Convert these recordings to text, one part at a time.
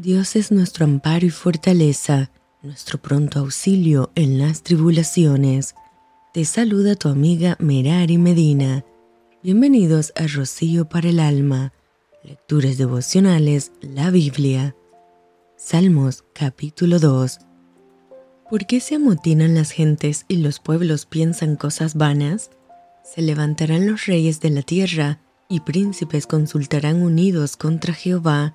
Dios es nuestro amparo y fortaleza, nuestro pronto auxilio en las tribulaciones. Te saluda tu amiga Merari Medina. Bienvenidos a Rocío para el Alma, Lecturas Devocionales, la Biblia. Salmos capítulo 2. ¿Por qué se amotinan las gentes y los pueblos piensan cosas vanas? Se levantarán los reyes de la tierra y príncipes consultarán unidos contra Jehová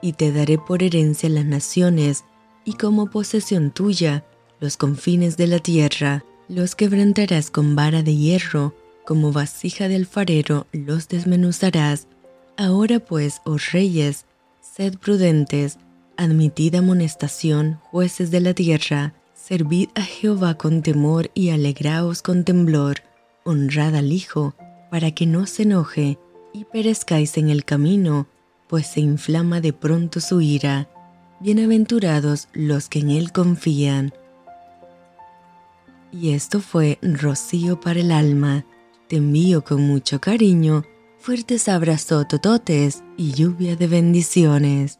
y te daré por herencia las naciones y como posesión tuya los confines de la tierra. Los quebrantarás con vara de hierro, como vasija de alfarero los desmenuzarás. Ahora pues, oh reyes, sed prudentes, admitid amonestación, jueces de la tierra, servid a Jehová con temor y alegraos con temblor, honrad al Hijo, para que no se enoje y perezcáis en el camino, pues se inflama de pronto su ira. Bienaventurados los que en Él confían. Y esto fue Rocío para el alma. Te envío con mucho cariño, fuertes abrazos tototes y lluvia de bendiciones.